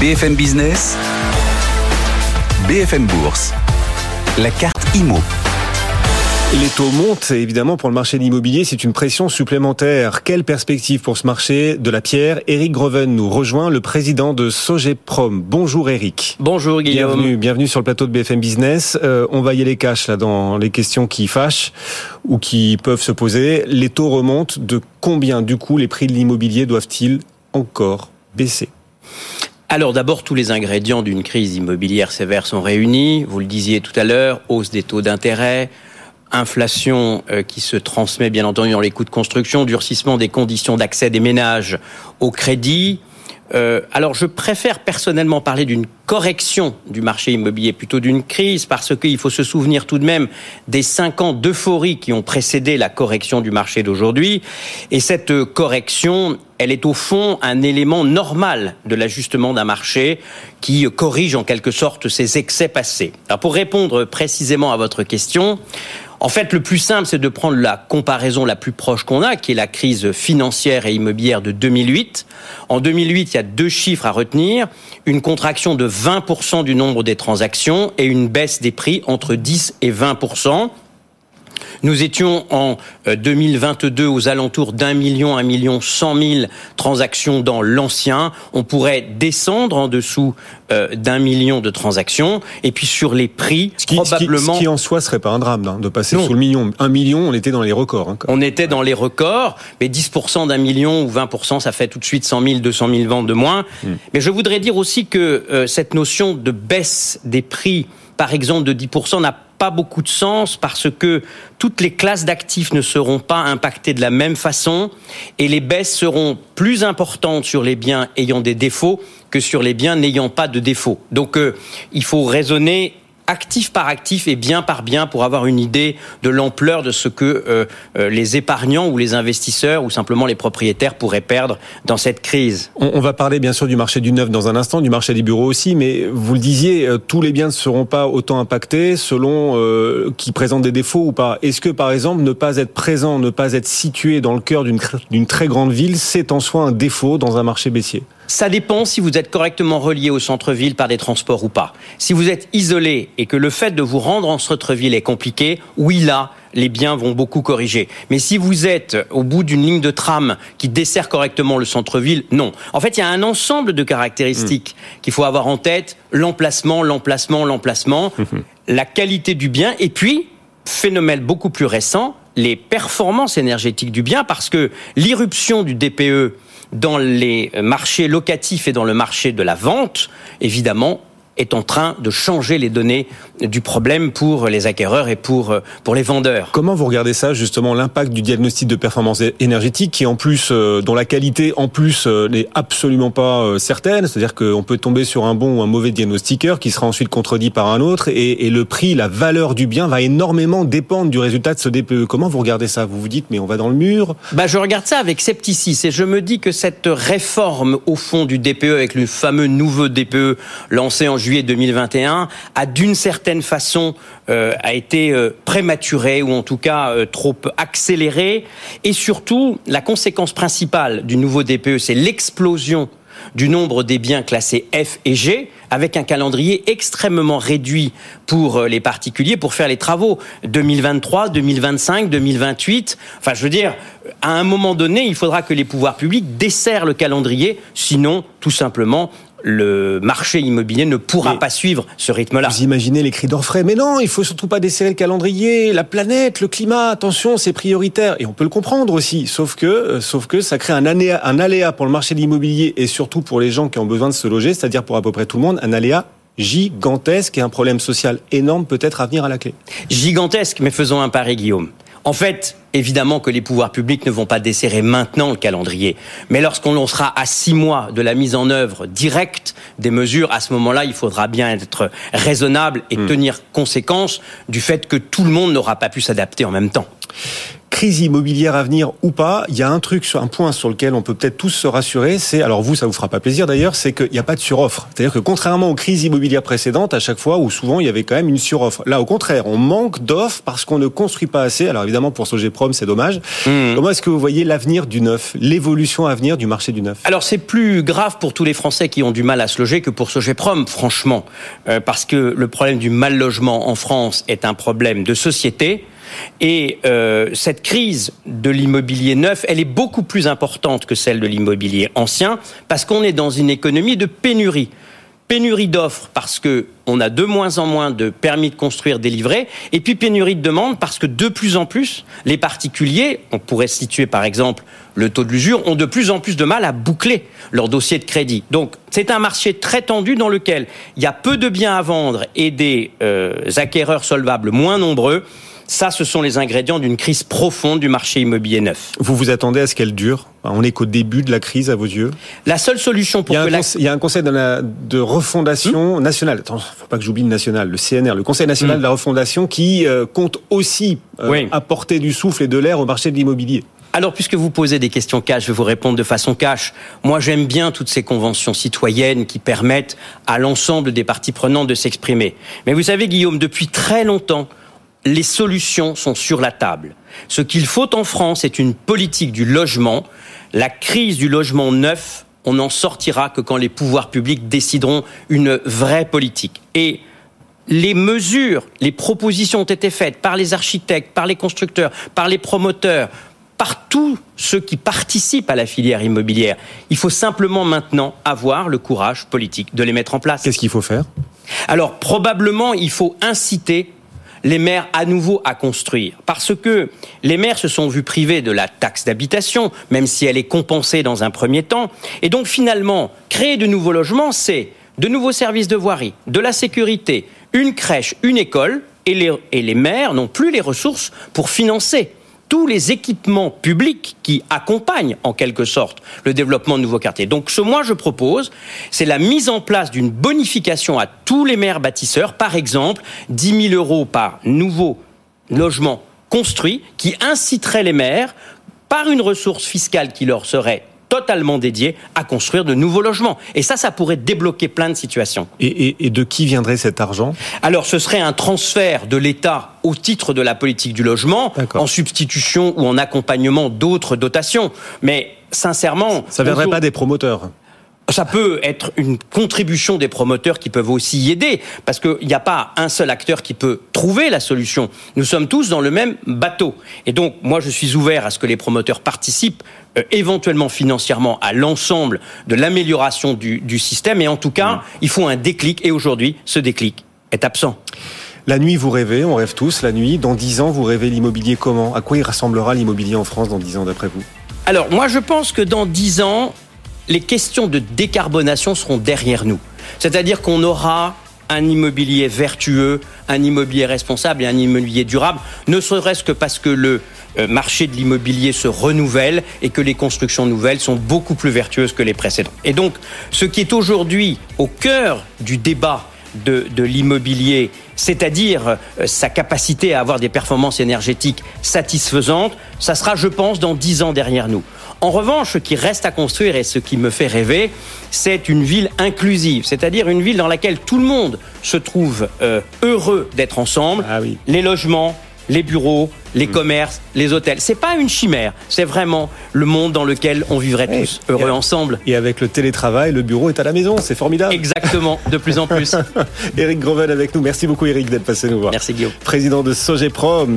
BFM Business, BFM Bourse, la carte IMO. Les taux montent, évidemment, pour le marché de l'immobilier, c'est une pression supplémentaire. Quelle perspective pour ce marché de la pierre? Eric Groven nous rejoint, le président de Sogeprom. Bonjour Eric. Bonjour Guillaume. Bienvenue, bienvenue sur le plateau de BFM Business. Euh, on va y aller cash là dans les questions qui fâchent ou qui peuvent se poser. Les taux remontent de combien? Du coup les prix de l'immobilier doivent-ils encore baisser? Alors d'abord, tous les ingrédients d'une crise immobilière sévère sont réunis. Vous le disiez tout à l'heure, hausse des taux d'intérêt, inflation euh, qui se transmet bien entendu dans les coûts de construction, durcissement des conditions d'accès des ménages au crédit, euh, alors je préfère personnellement parler d'une correction du marché immobilier plutôt d'une crise parce qu'il faut se souvenir tout de même des cinq ans d'euphorie qui ont précédé la correction du marché d'aujourd'hui. Et cette correction, elle est au fond un élément normal de l'ajustement d'un marché qui corrige en quelque sorte ses excès passés. Alors pour répondre précisément à votre question, en fait, le plus simple, c'est de prendre la comparaison la plus proche qu'on a, qui est la crise financière et immobilière de 2008. En 2008, il y a deux chiffres à retenir. Une contraction de 20% du nombre des transactions et une baisse des prix entre 10 et 20%. Nous étions en 2022 euh, aux alentours d'un million, un million cent mille transactions dans l'ancien. On pourrait descendre en dessous euh, d'un million de transactions. Et puis sur les prix, ce qui, probablement... Ce qui, en soi serait pas un drame hein, de passer sous le million. Un million, on était dans les records. Hein, on était dans les records, mais 10% d'un million ou 20%, ça fait tout de suite 100 000, 200 000 ventes de moins. Hmm. Mais je voudrais dire aussi que euh, cette notion de baisse des prix, par exemple de 10%, n'a pas beaucoup de sens parce que toutes les classes d'actifs ne seront pas impactées de la même façon et les baisses seront plus importantes sur les biens ayant des défauts que sur les biens n'ayant pas de défauts. Donc euh, il faut raisonner actif par actif et bien par bien pour avoir une idée de l'ampleur de ce que euh, euh, les épargnants ou les investisseurs ou simplement les propriétaires pourraient perdre dans cette crise. On, va parler bien sûr du marché du neuf dans un instant, du marché des bureaux aussi, mais vous le disiez, euh, tous les biens ne seront pas autant impactés selon euh, qui présentent des défauts ou pas. Est-ce que par exemple ne pas être présent, ne pas être situé dans le cœur d'une très grande ville, c'est en soi un défaut dans un marché baissier? Ça dépend si vous êtes correctement relié au centre-ville par des transports ou pas. Si vous êtes isolé et que le fait de vous rendre en centre-ville est compliqué, oui là, les biens vont beaucoup corriger. Mais si vous êtes au bout d'une ligne de tram qui dessert correctement le centre-ville, non. En fait, il y a un ensemble de caractéristiques hmm. qu'il faut avoir en tête l'emplacement, l'emplacement, l'emplacement, hmm. la qualité du bien, et puis phénomène beaucoup plus récent, les performances énergétiques du bien, parce que l'irruption du DPE dans les marchés locatifs et dans le marché de la vente, évidemment, est en train de changer les données du problème pour les acquéreurs et pour, euh, pour les vendeurs. Comment vous regardez ça, justement, l'impact du diagnostic de performance énergétique qui, en plus, euh, dont la qualité, en plus, euh, n'est absolument pas certaine. C'est-à-dire qu'on peut tomber sur un bon ou un mauvais diagnostiqueur qui sera ensuite contredit par un autre et, et, le prix, la valeur du bien va énormément dépendre du résultat de ce DPE. Comment vous regardez ça? Vous vous dites, mais on va dans le mur? Bah, Je regarde ça avec scepticisme et je me dis que cette réforme, au fond, du DPE avec le fameux nouveau DPE lancé en juillet 2021 a d'une certaine façon euh, a été euh, prématuré ou en tout cas euh, trop accéléré et surtout la conséquence principale du nouveau DPE c'est l'explosion du nombre des biens classés F et G, avec un calendrier extrêmement réduit pour les particuliers pour faire les travaux 2023, 2025, 2028. Enfin, je veux dire, à un moment donné, il faudra que les pouvoirs publics desserrent le calendrier, sinon, tout simplement, le marché immobilier ne pourra pas suivre ce rythme-là. Vous imaginez les cris d'orfraie, mais non, il faut surtout pas desserrer le calendrier, la planète, le climat, attention, c'est prioritaire. Et on peut le comprendre aussi, sauf que, euh, sauf que ça crée un aléa, un aléa pour le marché de l'immobilier et surtout pour les gens qui ont besoin de se loger, c'est-à-dire pour à peu près tout le monde, un aléa gigantesque et un problème social énorme peut-être à venir à la clé. Gigantesque, mais faisons un pari, Guillaume. En fait, évidemment que les pouvoirs publics ne vont pas desserrer maintenant le calendrier, mais lorsqu'on sera à six mois de la mise en œuvre directe des mesures, à ce moment-là, il faudra bien être raisonnable et hmm. tenir conséquence du fait que tout le monde n'aura pas pu s'adapter en même temps. Crise immobilière à venir ou pas, il y a un truc, un point sur lequel on peut peut-être tous se rassurer, c'est, alors vous, ça vous fera pas plaisir d'ailleurs, c'est qu'il n'y a pas de suroffre. C'est-à-dire que contrairement aux crises immobilières précédentes, à chaque fois où souvent il y avait quand même une suroffre. Là, au contraire, on manque d'offres parce qu'on ne construit pas assez. Alors évidemment, pour Sogeprom, c'est dommage. Mmh. Comment est-ce que vous voyez l'avenir du neuf, l'évolution à venir du marché du neuf? Alors c'est plus grave pour tous les Français qui ont du mal à se loger que pour Sogeprom, franchement, euh, parce que le problème du mal logement en France est un problème de société. Et euh, cette crise de l'immobilier neuf, elle est beaucoup plus importante que celle de l'immobilier ancien, parce qu'on est dans une économie de pénurie pénurie d'offres parce que on a de moins en moins de permis de construire délivrés, et puis pénurie de demandes parce que de plus en plus, les particuliers, on pourrait situer par exemple le taux de l'usure, ont de plus en plus de mal à boucler leur dossier de crédit. Donc c'est un marché très tendu dans lequel il y a peu de biens à vendre et des euh, acquéreurs solvables moins nombreux. Ça, ce sont les ingrédients d'une crise profonde du marché immobilier neuf. Vous vous attendez à ce qu'elle dure? On est qu'au début de la crise à vos yeux? La seule solution pour il que la... Il y a un conseil de, la... de refondation hmm nationale. Attends, faut pas que j'oublie le national, le CNR, le Conseil national hmm. de la refondation, qui euh, compte aussi euh, oui. apporter du souffle et de l'air au marché de l'immobilier. Alors, puisque vous posez des questions cash, je vais vous répondre de façon cash. Moi, j'aime bien toutes ces conventions citoyennes qui permettent à l'ensemble des parties prenantes de s'exprimer. Mais vous savez, Guillaume, depuis très longtemps, les solutions sont sur la table. Ce qu'il faut en France, c'est une politique du logement. La crise du logement neuf, on n'en sortira que quand les pouvoirs publics décideront une vraie politique. Et les mesures, les propositions ont été faites par les architectes, par les constructeurs, par les promoteurs, par tous ceux qui participent à la filière immobilière. Il faut simplement maintenant avoir le courage politique de les mettre en place. Qu'est-ce qu'il faut faire? Alors probablement, il faut inciter les maires à nouveau à construire. Parce que les maires se sont vus privés de la taxe d'habitation, même si elle est compensée dans un premier temps. Et donc finalement, créer de nouveaux logements, c'est de nouveaux services de voirie, de la sécurité, une crèche, une école, et les, et les maires n'ont plus les ressources pour financer tous les équipements publics qui accompagnent en quelque sorte le développement de nouveaux quartiers. Donc ce moi je propose, c'est la mise en place d'une bonification à tous les maires bâtisseurs, par exemple 10 000 euros par nouveau logement construit, qui inciterait les maires par une ressource fiscale qui leur serait totalement dédié à construire de nouveaux logements. Et ça, ça pourrait débloquer plein de situations. Et, et, et de qui viendrait cet argent? Alors, ce serait un transfert de l'État au titre de la politique du logement, en substitution ou en accompagnement d'autres dotations. Mais sincèrement... Ça ne viendrait pas des promoteurs ça peut être une contribution des promoteurs qui peuvent aussi y aider, parce qu'il n'y a pas un seul acteur qui peut trouver la solution. Nous sommes tous dans le même bateau. Et donc, moi, je suis ouvert à ce que les promoteurs participent euh, éventuellement financièrement à l'ensemble de l'amélioration du, du, système. Et en tout cas, mmh. il faut un déclic. Et aujourd'hui, ce déclic est absent. La nuit, vous rêvez, on rêve tous la nuit. Dans dix ans, vous rêvez l'immobilier comment? À quoi il ressemblera l'immobilier en France dans dix ans, d'après vous? Alors, moi, je pense que dans dix ans, les questions de décarbonation seront derrière nous. C'est-à-dire qu'on aura un immobilier vertueux, un immobilier responsable et un immobilier durable, ne serait-ce que parce que le euh, marché de l'immobilier se renouvelle et que les constructions nouvelles sont beaucoup plus vertueuses que les précédentes. Et donc, ce qui est aujourd'hui au cœur du débat de, de l'immobilier, c'est-à-dire euh, sa capacité à avoir des performances énergétiques satisfaisantes, ça sera, je pense, dans dix ans derrière nous. En revanche, ce qui reste à construire et ce qui me fait rêver, c'est une ville inclusive, c'est-à-dire une ville dans laquelle tout le monde se trouve euh, heureux d'être ensemble. Ah oui. Les logements, les bureaux, les mmh. commerces, les hôtels. C'est pas une chimère, c'est vraiment le monde dans lequel on vivrait tous heureux et ensemble. Et avec le télétravail, le bureau est à la maison, c'est formidable. Exactement, de plus en plus. Éric Grovel avec nous. Merci beaucoup Éric d'être passé nous voir. Merci Guillaume. Président de Sogeprom.